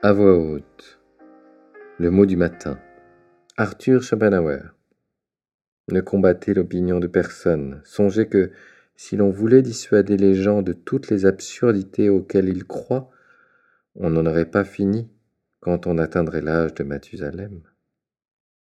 À voix haute. Le mot du matin. Arthur Schopenhauer. Ne combattez l'opinion de personne. Songez que si l'on voulait dissuader les gens de toutes les absurdités auxquelles ils croient, on n'en aurait pas fini quand on atteindrait l'âge de Mathusalem.